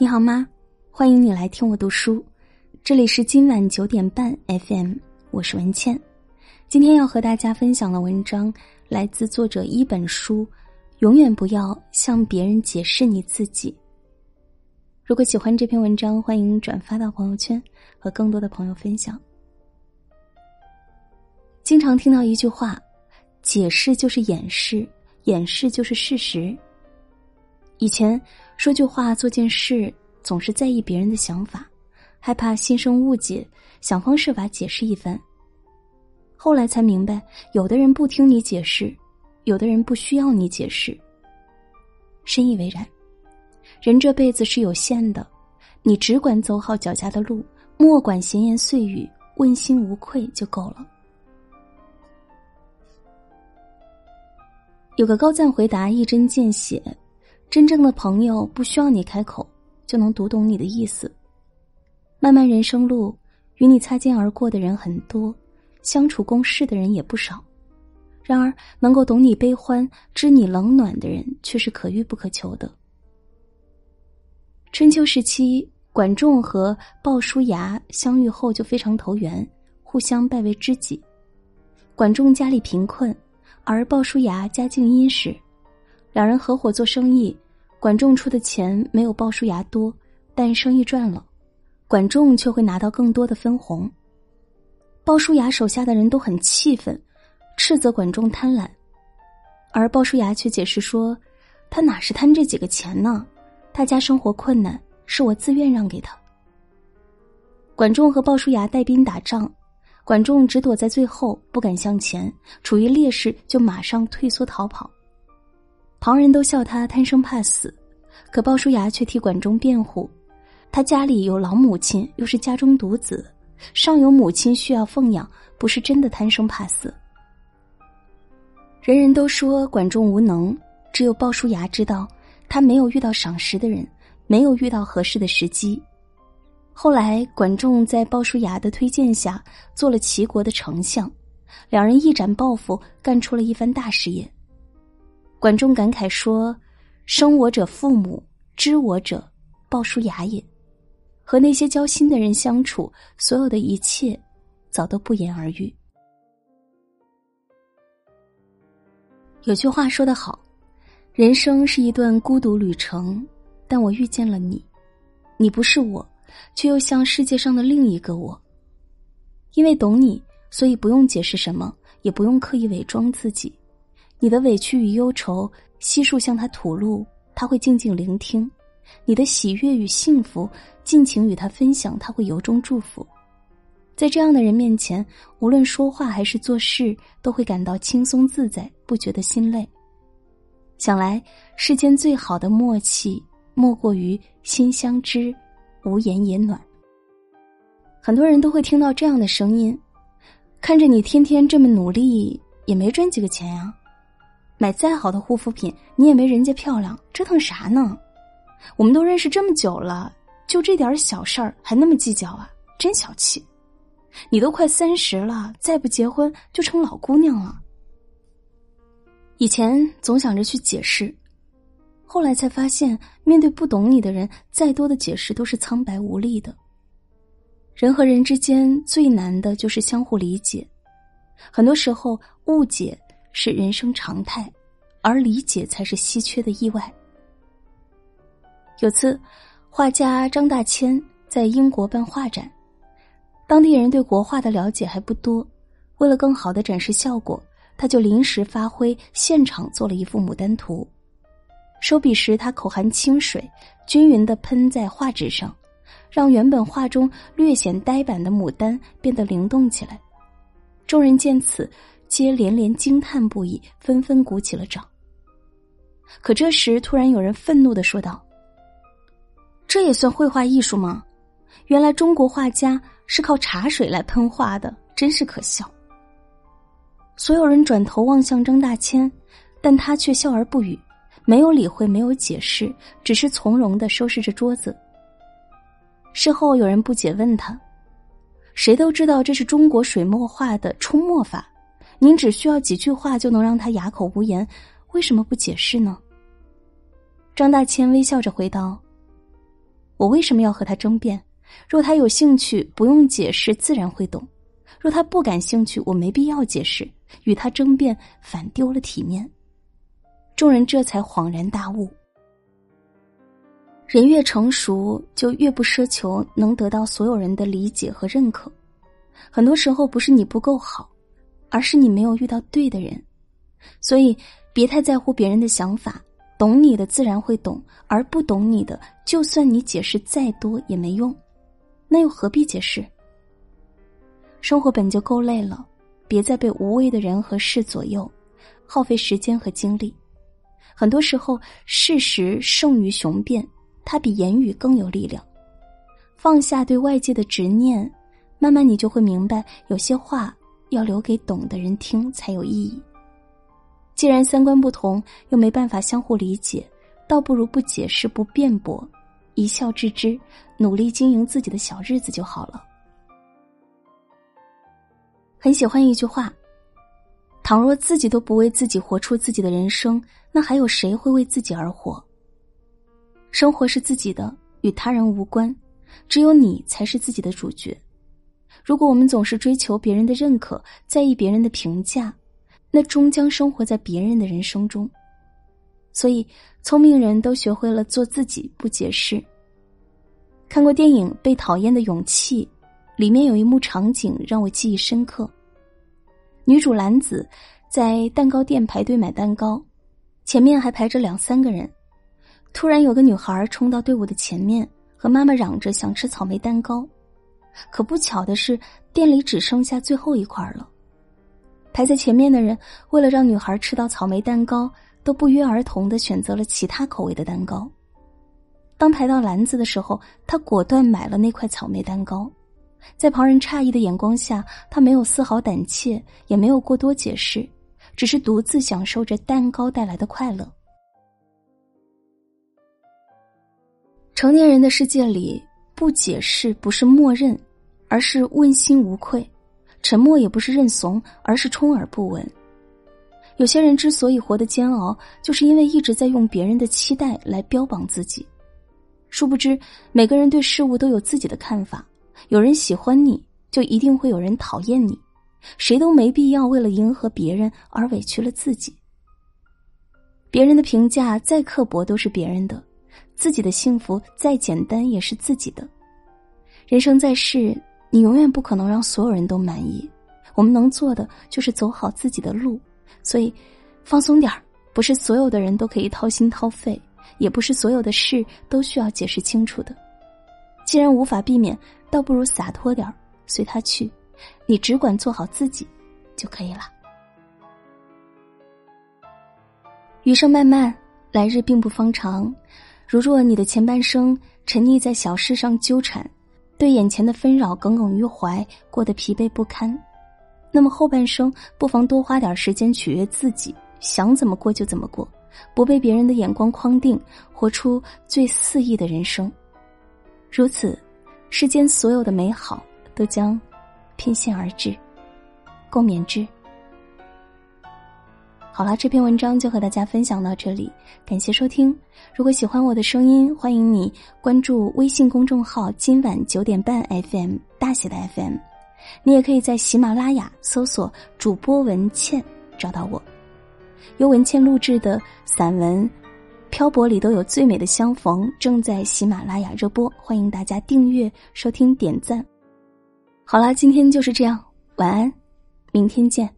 你好吗？欢迎你来听我读书，这里是今晚九点半 FM，我是文倩。今天要和大家分享的文章来自作者一本书，永远不要向别人解释你自己。如果喜欢这篇文章，欢迎转发到朋友圈，和更多的朋友分享。经常听到一句话：“解释就是掩饰，掩饰就是事实。”以前说句话、做件事，总是在意别人的想法，害怕心生误解，想方设法解释一番。后来才明白，有的人不听你解释，有的人不需要你解释。深以为然。人这辈子是有限的，你只管走好脚下的路，莫管闲言碎语，问心无愧就够了。有个高赞回答一针见血。真正的朋友不需要你开口就能读懂你的意思。漫漫人生路，与你擦肩而过的人很多，相处共事的人也不少。然而，能够懂你悲欢、知你冷暖的人却是可遇不可求的。春秋时期，管仲和鲍叔牙相遇后就非常投缘，互相拜为知己。管仲家里贫困，而鲍叔牙家境殷实，两人合伙做生意。管仲出的钱没有鲍叔牙多，但生意赚了，管仲却会拿到更多的分红。鲍叔牙手下的人都很气愤，斥责管仲贪婪，而鲍叔牙却解释说：“他哪是贪这几个钱呢？他家生活困难，是我自愿让给他。”管仲和鲍叔牙带兵打仗，管仲只躲在最后，不敢向前，处于劣势就马上退缩逃跑。旁人都笑他贪生怕死，可鲍叔牙却替管仲辩护：他家里有老母亲，又是家中独子，上有母亲需要奉养，不是真的贪生怕死。人人都说管仲无能，只有鲍叔牙知道，他没有遇到赏识的人，没有遇到合适的时机。后来，管仲在鲍叔牙的推荐下做了齐国的丞相，两人一展抱负，干出了一番大事业。管仲感慨说：“生我者父母，知我者鲍叔牙也。和那些交心的人相处，所有的一切早都不言而喻。”有句话说得好：“人生是一段孤独旅程，但我遇见了你，你不是我，却又像世界上的另一个我。因为懂你，所以不用解释什么，也不用刻意伪装自己。”你的委屈与忧愁悉数向他吐露，他会静静聆听；你的喜悦与幸福尽情与他分享，他会由衷祝福。在这样的人面前，无论说话还是做事，都会感到轻松自在，不觉得心累。想来世间最好的默契，莫过于心相知，无言也暖。很多人都会听到这样的声音：看着你天天这么努力，也没赚几个钱呀。买再好的护肤品，你也没人家漂亮，折腾啥呢？我们都认识这么久了，就这点小事儿还那么计较啊，真小气！你都快三十了，再不结婚就成老姑娘了。以前总想着去解释，后来才发现，面对不懂你的人，再多的解释都是苍白无力的。人和人之间最难的就是相互理解，很多时候误解。是人生常态，而理解才是稀缺的意外。有次，画家张大千在英国办画展，当地人对国画的了解还不多，为了更好的展示效果，他就临时发挥，现场做了一幅牡丹图。收笔时，他口含清水，均匀的喷在画纸上，让原本画中略显呆板的牡丹变得灵动起来。众人见此。皆连连惊叹不已，纷纷鼓起了掌。可这时，突然有人愤怒的说道：“这也算绘画艺术吗？原来中国画家是靠茶水来喷画的，真是可笑。”所有人转头望向张大千，但他却笑而不语，没有理会，没有解释，只是从容的收拾着桌子。事后有人不解问他：“谁都知道这是中国水墨画的冲墨法。”您只需要几句话就能让他哑口无言，为什么不解释呢？张大千微笑着回道：“我为什么要和他争辩？若他有兴趣，不用解释，自然会懂；若他不感兴趣，我没必要解释，与他争辩反丢了体面。众人这才恍然大悟：人越成熟，就越不奢求能得到所有人的理解和认可。很多时候，不是你不够好，而是你没有遇到对的人。所以，别太在乎别人的想法。懂你的自然会懂，而不懂你的，就算你解释再多也没用。那又何必解释？生活本就够累了，别再被无谓的人和事左右，耗费时间和精力。很多时候，事实胜于雄辩，它比言语更有力量。放下对外界的执念，慢慢你就会明白，有些话要留给懂的人听才有意义。既然三观不同，又没办法相互理解，倒不如不解释、不辩驳，一笑置之，努力经营自己的小日子就好了。很喜欢一句话：“倘若自己都不为自己活出自己的人生，那还有谁会为自己而活？”生活是自己的，与他人无关，只有你才是自己的主角。如果我们总是追求别人的认可，在意别人的评价，那终将生活在别人的人生中，所以聪明人都学会了做自己，不解释。看过电影《被讨厌的勇气》，里面有一幕场景让我记忆深刻。女主兰子在蛋糕店排队买蛋糕，前面还排着两三个人，突然有个女孩冲到队伍的前面，和妈妈嚷着想吃草莓蛋糕，可不巧的是，店里只剩下最后一块了。排在前面的人，为了让女孩吃到草莓蛋糕，都不约而同的选择了其他口味的蛋糕。当排到篮子的时候，他果断买了那块草莓蛋糕。在旁人诧异的眼光下，他没有丝毫胆怯，也没有过多解释，只是独自享受着蛋糕带来的快乐。成年人的世界里，不解释不是默认，而是问心无愧。沉默也不是认怂，而是充耳不闻。有些人之所以活得煎熬，就是因为一直在用别人的期待来标榜自己。殊不知，每个人对事物都有自己的看法。有人喜欢你，就一定会有人讨厌你。谁都没必要为了迎合别人而委屈了自己。别人的评价再刻薄都是别人的，自己的幸福再简单也是自己的。人生在世。你永远不可能让所有人都满意，我们能做的就是走好自己的路，所以放松点儿。不是所有的人都可以掏心掏肺，也不是所有的事都需要解释清楚的。既然无法避免，倒不如洒脱点儿，随他去。你只管做好自己就可以了。余生漫漫，来日并不方长。如若你的前半生沉溺在小事上纠缠。对眼前的纷扰耿耿于怀，过得疲惫不堪，那么后半生不妨多花点时间取悦自己，想怎么过就怎么过，不被别人的眼光框定，活出最肆意的人生。如此，世间所有的美好都将翩跹而至，共勉之。好了，这篇文章就和大家分享到这里，感谢收听。如果喜欢我的声音，欢迎你关注微信公众号“今晚九点半 FM” 大写的 FM。你也可以在喜马拉雅搜索主播文倩找到我。由文倩录制的散文《漂泊里都有最美的相逢》正在喜马拉雅热播，欢迎大家订阅、收听、点赞。好啦，今天就是这样，晚安，明天见。